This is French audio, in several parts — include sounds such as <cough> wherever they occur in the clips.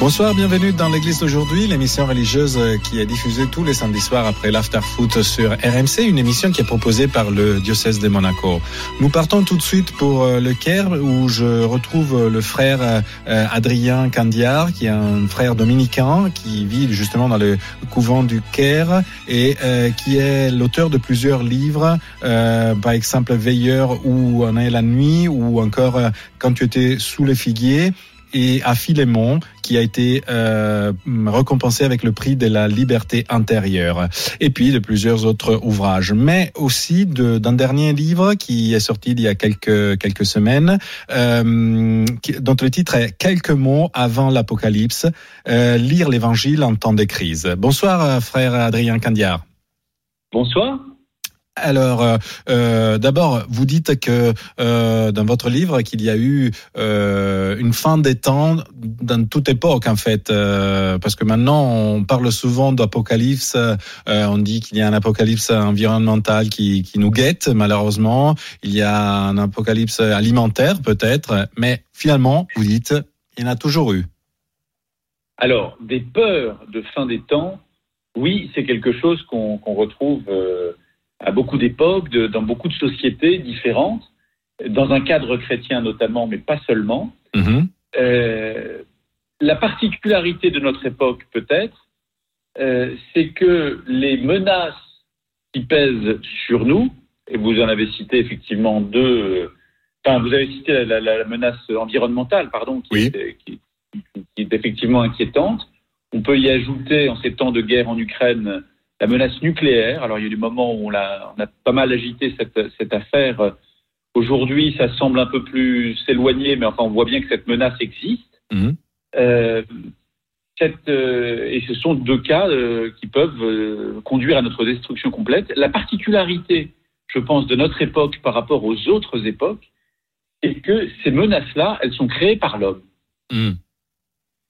Bonsoir, bienvenue dans l'église d'aujourd'hui, l'émission religieuse qui est diffusée tous les samedis soirs après l'After Foot sur RMC, une émission qui est proposée par le diocèse de Monaco. Nous partons tout de suite pour euh, le Caire où je retrouve le frère euh, Adrien Candiar qui est un frère dominicain qui vit justement dans le couvent du Caire et euh, qui est l'auteur de plusieurs livres, par exemple Veilleur où on est la nuit ou encore Quand tu étais sous les figuiers et à Philémon, qui a été euh, récompensé avec le prix de la liberté intérieure, et puis de plusieurs autres ouvrages, mais aussi d'un dernier livre qui est sorti il y a quelques quelques semaines, euh, dont le titre est Quelques mots avant l'Apocalypse, euh, lire l'Évangile en temps de crise. Bonsoir, frère Adrien Candiar. Bonsoir. Alors, euh, euh, d'abord, vous dites que euh, dans votre livre qu'il y a eu euh, une fin des temps dans toute époque, en fait, euh, parce que maintenant on parle souvent d'apocalypse. on dit qu'il y a un apocalypse environnemental qui, qui nous guette, malheureusement. Il y a un apocalypse alimentaire, peut-être, mais finalement, vous dites, il y en a toujours eu. Alors, des peurs de fin des temps, oui, c'est quelque chose qu'on retrouve à beaucoup d'époques, dans beaucoup de sociétés différentes, dans un cadre chrétien notamment, mais pas seulement. Mhm. Euh, la particularité de notre époque, peut-être, euh, c'est que les menaces qui pèsent sur nous, et vous en avez cité effectivement deux, enfin, vous avez cité la, menace environnementale, pardon, qui, est, qui, est effectivement inquiétante. On peut y ajouter, en ces temps de guerre en Ukraine, la menace nucléaire. Alors il y a eu des moments où on a, on a pas mal agité cette, cette affaire. Aujourd'hui, ça semble un peu plus s'éloigner, mais enfin, on voit bien que cette menace existe. Mhm. Euh, cette, euh, et ce sont deux cas euh, qui peuvent conduire à notre destruction complète. La particularité, je pense, de notre époque par rapport aux autres époques, c'est que ces menaces-là, elles sont créées par l'homme. Mhm.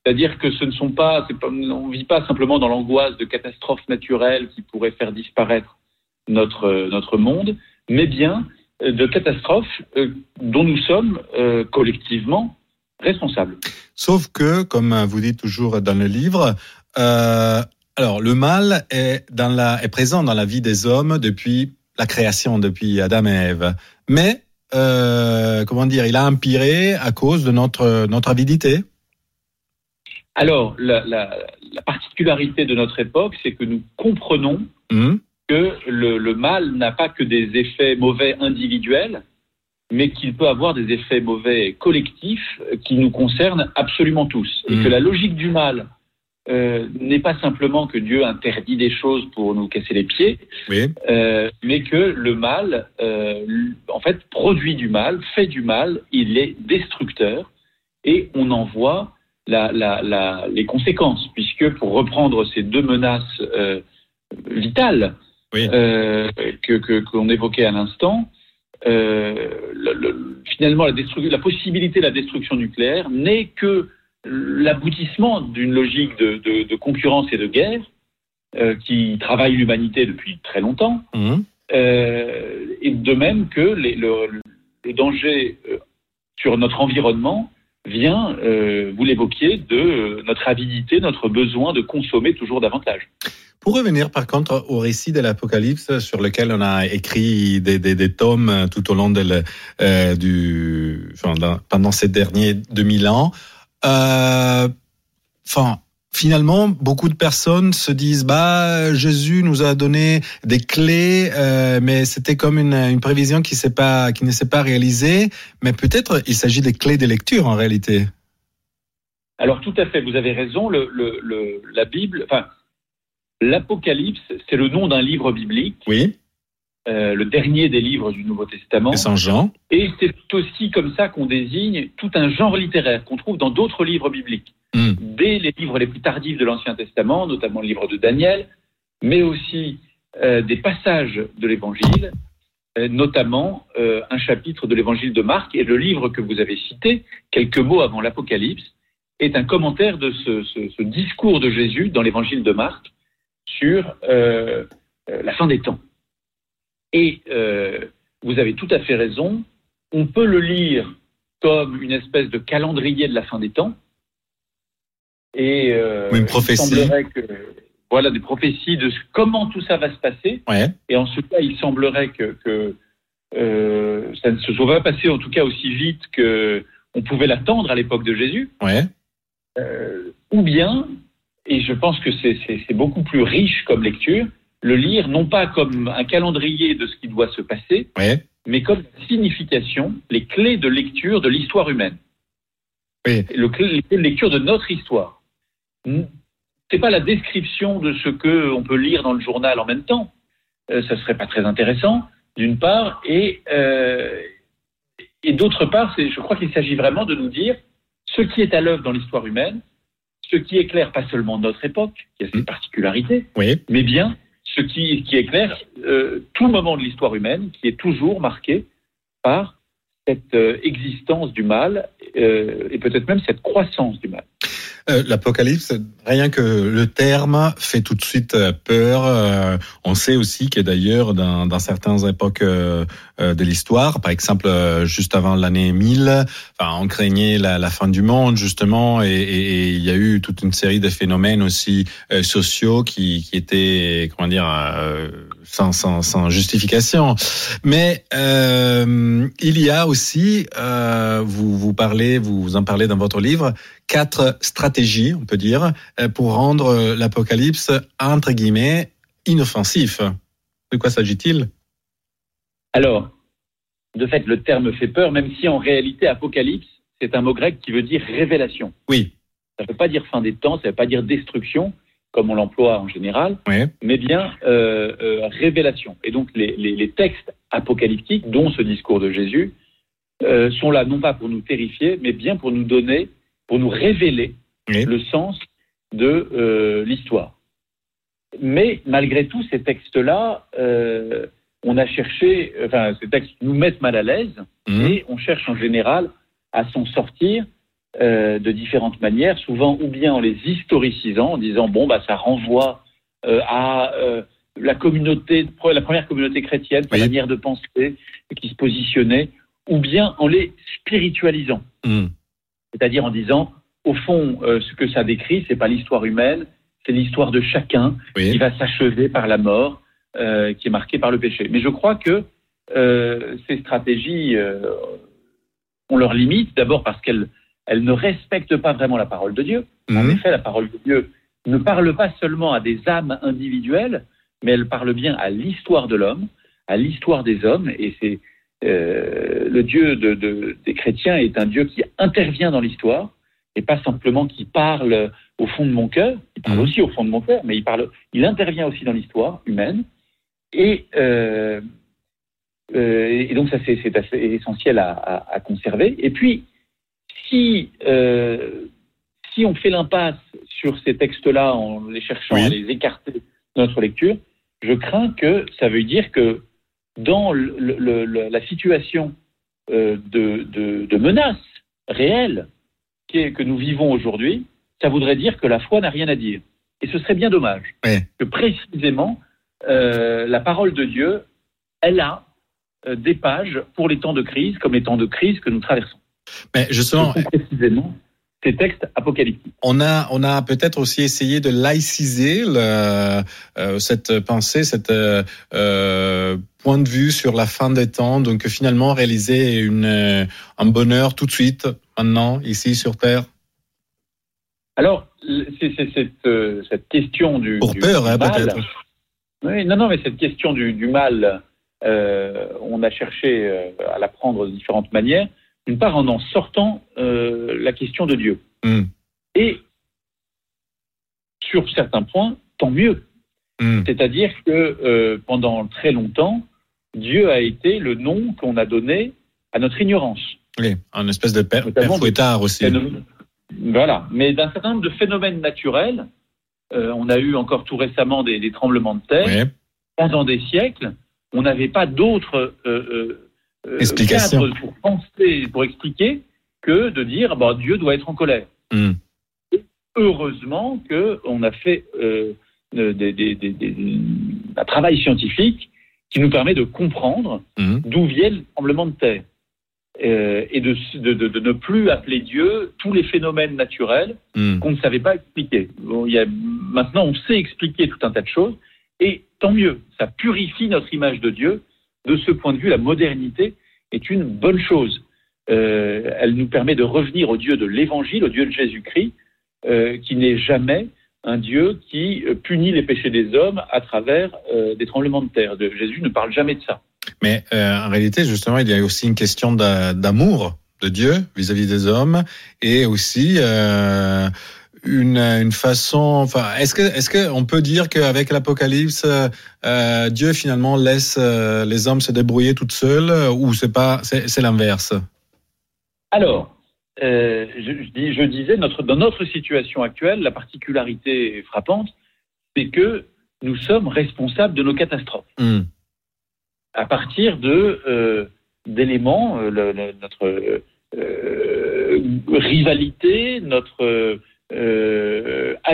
C'est-à-dire que ce ne sont pas, on ne vit pas simplement dans l'angoisse de catastrophes naturelles qui pourraient faire disparaître notre, notre monde, mais bien euh, de catastrophes euh, dont nous sommes euh, collectivement responsables. Sauf que, comme vous dites toujours dans le livre, alors le mal est, présent dans la vie des hommes depuis la création, depuis Adam et Ève. Mais, comment dire, il a empiré à cause de notre, notre avidité. Alors, la, la, la, particularité de notre époque, c'est que nous comprenons mmh. que le, le mal n'a pas que des effets mauvais individuels, mais qu'il peut avoir des effets mauvais collectifs qui nous concernent absolument tous. Et Mmh. que la logique du mal euh, n'est pas simplement que Dieu interdit des choses pour nous casser les pieds, Oui. euh, mais que le mal, euh, en fait, produit du mal, fait du mal, il est destructeur, et on en voit la, la, la, les conséquences, puisque pour reprendre ces deux menaces euh, vitales Oui. euh, que qu'on évoquait à l'instant, euh, le- le- finalement la, possibilité de la destruction nucléaire n'est que l'aboutissement d'une logique de, de, de concurrence et de guerre qui travaille l'humanité depuis très longtemps, Mmh. et de même que les- le, le danger sur notre environnement vient, euh, vous l'évoquiez, de euh, notre avidité, notre besoin de consommer toujours davantage. Pour revenir par contre au récit de l'Apocalypse sur lequel on a écrit des, des, des tomes tout au long de le, euh, du, enfin, pendant ces derniers 2000 ans, euh, finalement, beaucoup de personnes se disent bah Jésus nous a donné des clés, euh, mais c'était comme une, une prévision qui pas qui ne s'est pas réalisée. Mais peut-être il s'agit des clés de lecture en réalité. Alors tout à fait, vous avez raison. Le, le, le- la Bible, enfin, l'Apocalypse, c'est le nom d'un livre biblique, Oui, euh, le dernier des livres du Nouveau Testament. et Saint Jean. Et c'est aussi comme ça qu'on désigne tout un genre littéraire qu'on trouve dans d'autres livres bibliques. Mm. Dès les livres les plus tardifs de l'Ancien Testament, notamment le livre de Daniel, mais aussi euh, des passages de l'Évangile, euh, notamment un chapitre de l'Évangile de Marc et le livre que vous avez cité, quelques mots avant l'Apocalypse, est un commentaire de ce, ce- ce discours de Jésus dans l'Évangile de Marc, sur la fin des temps. Et euh, vous avez tout à fait raison, on peut le lire comme une espèce de calendrier de la fin des temps. Et euh, une prophétie. il semblerait que voilà des prophéties de comment tout ça va se passer. Ouais. Et en ce cas, il semblerait que, que, euh, ça ne se soit pas passé en tout cas aussi vite que on pouvait l'attendre à l'époque de Jésus. Ouais. Euh, ou bien, et je pense que c'est beaucoup plus riche comme lecture, le lire non pas comme un calendrier de ce qui doit se passer, mais comme signification, les clés de lecture de l'histoire humaine. Oui. Le clé- les clés de lecture de notre histoire. C'est pas la description de ce que on peut lire dans le journal en même temps. Euh, ça serait pas très intéressant, d'une part, et euh, et d'autre part, je crois qu'il s'agit vraiment de nous dire ce qui est à l'œuvre dans l'histoire humaine, ce qui éclaire pas seulement notre époque, qui a ses Mm. particularités, Oui. mais bien ce qui, qui éclaire euh, tout moment de l'histoire humaine, qui est toujours marqué par cette euh, existence du mal euh, et peut-être même cette croissance du mal. Euh, L'Apocalypse, rien que le terme fait tout de suite euh, peur. Euh, on sait aussi que d'ailleurs, dans, dans certaines époques euh, euh, de l'histoire, par exemple juste avant l'année 1000, enfin, on craignait la, la fin du monde justement, et, et- et il y a eu toute une série de phénomènes aussi sociaux qui, qui étaient, comment dire, sans, sans, sans justification. Mais euh, il y a aussi, euh, vous vous parlez, vous en parlez dans votre livre, quatre stratégies, on peut dire, euh, pour rendre l'Apocalypse entre guillemets inoffensif. De quoi s'agit-il? Alors, de fait, le terme fait peur, même si en réalité, apocalypse, c'est un mot grec qui veut dire révélation. Oui, Ça ne veut pas dire fin des temps, ça ne veut pas dire destruction, comme on l'emploie en général, oui, mais bien euh, euh, révélation. Et donc les, les- les textes apocalyptiques, dont ce discours de Jésus, euh, sont là non pas pour nous terrifier, mais bien pour nous donner, pour nous révéler oui. le sens de l'histoire. Mais malgré tout, ces textes-là, on a cherché, enfin, ces textes nous mettent mal à l'aise, Mhm. et on cherche en général à s'en sortir euh, de différentes manières, souvent ou bien en les historicisant, en disant bon bah ça renvoie euh, à euh, la communauté, la première communauté chrétienne, sa Oui. manière de penser, qui se positionnait, ou bien en les spiritualisant, Mhm. c'est-à-dire en disant au fond ce que ça décrit, c'est pas l'histoire humaine, c'est l'histoire de chacun qui va s'achever par la mort, qui est marquée par le péché. Mais je crois que ces stratégies ont leurs limites, d'abord parce qu'elles elles ne respectent pas vraiment la parole de Dieu. En Mhm. effet, la parole de Dieu ne parle pas seulement à des âmes individuelles, mais elle parle bien à l'histoire de l'homme, à l'histoire des hommes, et c'est euh, le Dieu de- de- des chrétiens est un Dieu qui intervient dans l'histoire, et pas simplement qui parle au fond de mon cœur, il parle Mhm. aussi au fond de mon cœur, mais il, parle, il intervient aussi dans l'histoire humaine. Et, euh, euh, et donc ça, c'est c'est assez essentiel à, à- à conserver. Et puis, si, euh, si on fait l'impasse sur ces textes-là en les cherchant Oui. à les écarter de notre lecture, je crains que ça veut dire que dans le- le- le- la situation euh, de, de, de menace réelle qui est- que nous vivons aujourd'hui, ça voudrait dire que la foi n'a rien à dire. Et ce serait bien dommage que précisément euh, la parole de Dieu, elle a euh, des pages pour les temps de crise, comme les temps de crise que nous traversons. Mais justement, sont précisément ces textes apocalyptiques. on a, on a peut-être aussi essayé de laïciser le, euh, cette pensée, cette euh, euh, point de vue sur la fin des temps. Donc finalement réaliser une, un bonheur tout de suite, maintenant, ici sur Terre. Alors, c'est cette, euh, cette question du, Pour du- peur, hein, mal. peut-être. Oui, non, non, mais cette question du, du mal, on a cherché à la prendre de différentes manières. D'une part, en en sortant euh, la question de Dieu. Hmm. Et sur certains points, tant mieux. Hmm. C'est-à-dire que euh, pendant très longtemps, Dieu a été le nom qu'on a donné à notre ignorance. Oui, un espèce de père, Notamment père fouettard aussi. Voilà. Mais d'un certain nombre de phénomènes naturels, euh, on a eu encore tout récemment des, des tremblements de terre. Oui. Pendant des siècles, on n'avait pas d'autre euh, Explication. cadre pour penser, pour expliquer que de dire bah, Dieu doit être en colère. Hmm. Heureusement qu'on a fait euh, euh, des- des- des- un travail scientifique qui nous permet de comprendre Mhm. d'où vient le tremblement de terre euh, et de, de- de- de ne plus appeler Dieu tous les phénomènes naturels Mhm. qu'on ne savait pas expliquer. Bon, y a, maintenant, on sait expliquer tout un tas de choses, et tant mieux, ça purifie notre image de Dieu. De ce point de vue, la modernité est une bonne chose. Euh, elle nous permet de revenir au Dieu de l'Évangile, au Dieu de Jésus-Christ, euh, qui n'est jamais un Dieu qui punit les péchés des hommes à travers euh, des tremblements de terre. Jésus ne parle jamais de ça. Mais en réalité, justement, il y a aussi une question d'a- d'amour de Dieu vis-à-vis des hommes et aussi une, une façon. Enfin, est-ce que est-ce que on peut dire qu'avec l'Apocalypse, euh, Dieu finalement laisse euh, les hommes se débrouiller toutes seules ou c'est pas c'est l'inverse? Alors, euh, je, je dis- je disais, notre, dans notre situation actuelle, la particularité frappante, c'est que nous sommes responsables de nos catastrophes. Hmm. à partir de euh, d'éléments, euh, notre euh, rivalité, notre euh,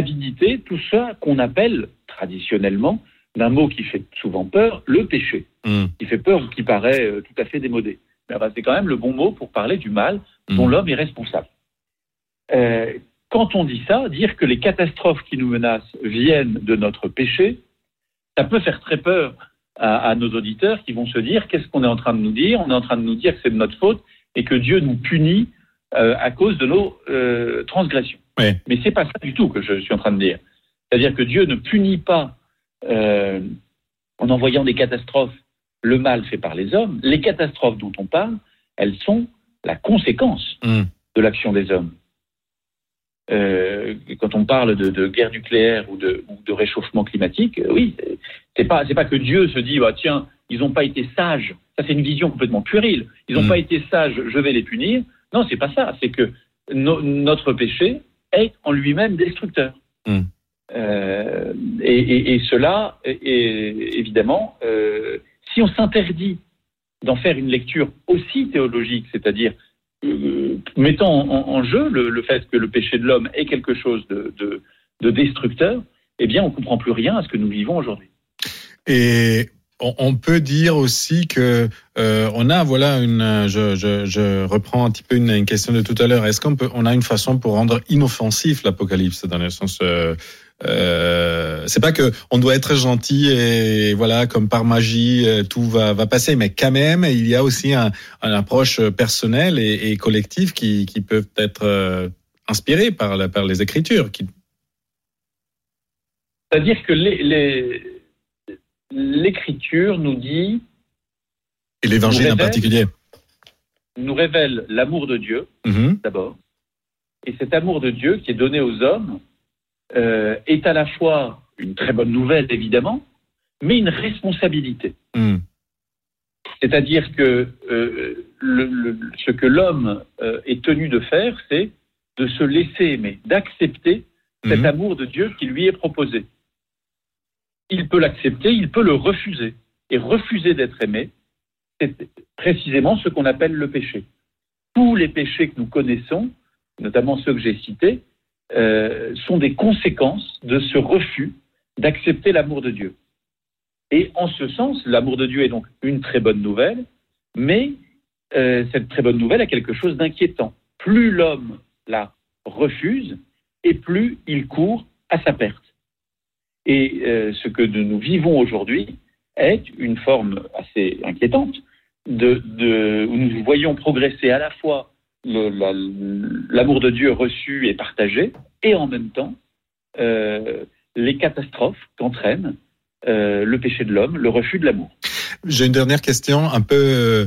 avidité, tout ça qu'on appelle traditionnellement, d'un mot qui fait souvent peur, le péché, Hmm. qui fait peur ou qui paraît euh, tout à fait démodé. Mais c'est quand même le bon mot pour parler du mal dont Hmm. l'homme est responsable. Euh, quand on dit ça, dire que les catastrophes qui nous menacent viennent de notre péché, ça peut faire très peur à, à nos auditeurs qui vont se dire qu'est-ce qu'on est en train de nous dire? On est en train de nous dire que c'est de notre faute et que Dieu nous punit euh, à cause de nos euh, transgressions. Oui. Mais c'est pas ça du tout que je suis en train de dire. C'est-à-dire que Dieu ne punit pas euh, en envoyant des catastrophes le mal fait par les hommes. Les catastrophes dont on parle, elles sont la conséquence Hmm. de l'action des hommes. Quand on parle de, de guerre nucléaire ou de, ou de réchauffement climatique, oui, c'est- pas c'est pas que Dieu se dit bah tiens ils n'ont pas été sages. Ça c'est une vision complètement puérile. Ils n'ont Mm. pas été sages, je vais les punir. Non, c'est pas ça. C'est que no- notre péché est en lui-même destructeur. Mm. Euh, et, et- et cela, évidemment, euh, si on s'interdit d'en faire une lecture aussi théologique, c'est-à-dire euh, mettant en, en- en jeu le, le fait que le péché de l'homme est quelque chose de, de- de destructeur, eh bien, on comprend plus rien à ce que nous vivons aujourd'hui. Et on, peut dire aussi que euh, on a voilà une je, je, je reprends un petit peu une, une question de tout à l'heure. Est-ce qu'on peut on a une façon pour rendre inoffensif l'Apocalypse dans le sens euh, euh, c'est pas que on doit être gentil et voilà comme par magie euh, tout va, va passer, mais quand même il y a aussi un, une approche personnelle et, et collective qui, qui peuvent être euh, inspirées par, la- par les Écritures. Qui... C'est-à-dire que les- les- l'écriture nous dit, Et l'Évangile en particulier. nous révèle l'amour de Dieu, Mhm. d'abord. Et cet amour de Dieu qui est donné aux hommes euh, est à la fois une très bonne nouvelle, évidemment, mais une responsabilité. Mhm. C'est-à-dire que euh, le- le- ce que l'homme euh, est tenu de faire, c'est de se laisser aimer, d'accepter cet Mhm. amour de Dieu qui lui est proposé. Il peut l'accepter, il peut le refuser. Et refuser d'être aimé, c'est précisément ce qu'on appelle le péché. Tous les péchés que nous connaissons, notamment ceux que j'ai cités, euh, sont des conséquences de ce refus d'accepter l'amour de Dieu. Et en ce sens, l'amour de Dieu est donc une très bonne nouvelle, mais euh, cette très bonne nouvelle a quelque chose d'inquiétant. Plus l'homme la refuse, et plus il court à sa perte. Et euh, ce que nous vivons aujourd'hui est une forme assez inquiétante où nous voyons progresser à la fois l'amour de Dieu reçu et partagé, et en même temps euh, les catastrophes qu'entraîne euh, le péché de l'homme, le refus de l'amour. J'ai une dernière question un peu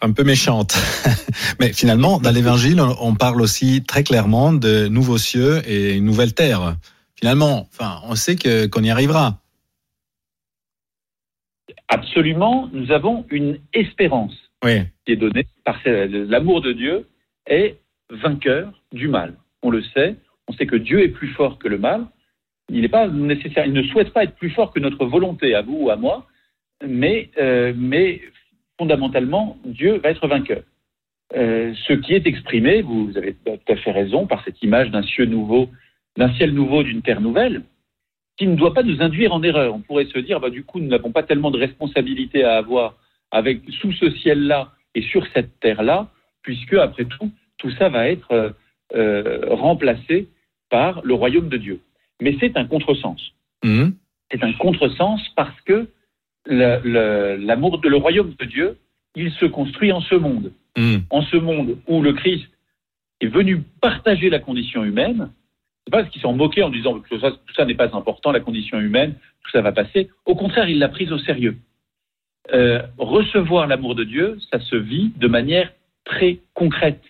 un peu méchante. <laughs> Mais finalement, dans l'Évangile, on parle aussi très clairement de nouveaux cieux et une nouvelle terre. Finalement, enfin, on sait que qu'on y arrivera. Absolument, nous avons une espérance Oui. qui est donnée par l'amour de Dieu est vainqueur du mal. On le sait, on sait que Dieu est plus fort que le mal. Il n'est pas nécessaire, il ne souhaite pas être plus fort que notre volonté, à vous ou à moi, mais, euh, mais fondamentalement, Dieu va être vainqueur. Euh, ce qui est exprimé, vous avez tout à fait raison, par cette image d'un ciel nouveau, d'un ciel nouveau, d'une terre nouvelle, qui ne doit pas nous induire en erreur. On pourrait se dire, bah, du coup, nous n'avons pas tellement de responsabilité à avoir avec sous ce ciel-là et sur cette terre-là, puisque après tout, tout ça va être euh, euh, remplacé par le royaume de Dieu. Mais c'est un contresens. Mhm. C'est un contresens parce que l'amour de le royaume de Dieu, il se construit en ce monde, Mhm. en ce monde où le Christ est venu partager la condition humaine. C'est pas parce qu'ils sont moqués en disant que tout ça n'est pas important, la condition humaine, tout ça va passer. Au contraire, il l'a prise au sérieux. Euh, recevoir l'amour de Dieu, ça se vit de manière très concrète,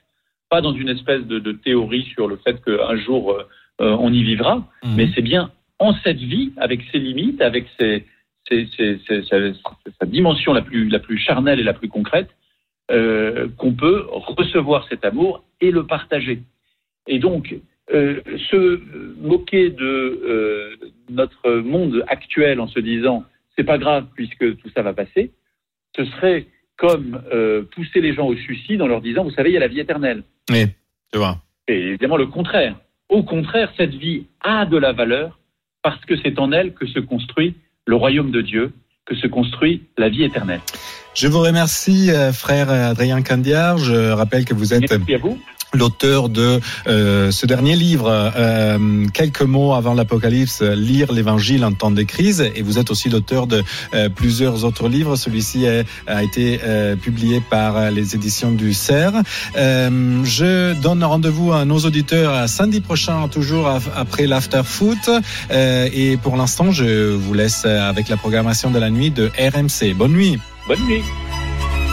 pas dans une espèce de, de théorie sur le fait qu'un jour euh, euh, on y vivra, Mhm. mais c'est bien en cette vie, avec ses limites, avec ses, ses- ses- ses- sa, sa dimension la plus, la plus charnelle et la plus concrète, euh, qu'on peut recevoir cet amour et le partager. Et donc, euh, se moquer de euh, notre monde actuel en se disant c'est pas grave puisque tout ça va passer, ce serait comme euh, pousser les gens au suicide en leur disant vous savez il y a la vie éternelle. Oui, tu vois. Et évidemment le contraire. Au contraire, cette vie a de la valeur parce que c'est en elle que se construit le royaume de Dieu, que se construit la vie éternelle. Je vous remercie, euh, frère Adrien Candiard. Je rappelle que vous êtes Merci à vous. L'auteur de euh, ce dernier livre, euh, quelques mots avant l'Apocalypse, lire l'Évangile en temps de crise, et vous êtes aussi l'auteur de euh, plusieurs autres livres. Celui-ci a été publié par les éditions du CERF. Je donne rendez-vous à nos auditeurs samedi prochain, toujours après l'After Foot, et pour l'instant, je vous laisse avec la programmation de la nuit de RMC. Bonne nuit. Bonne nuit.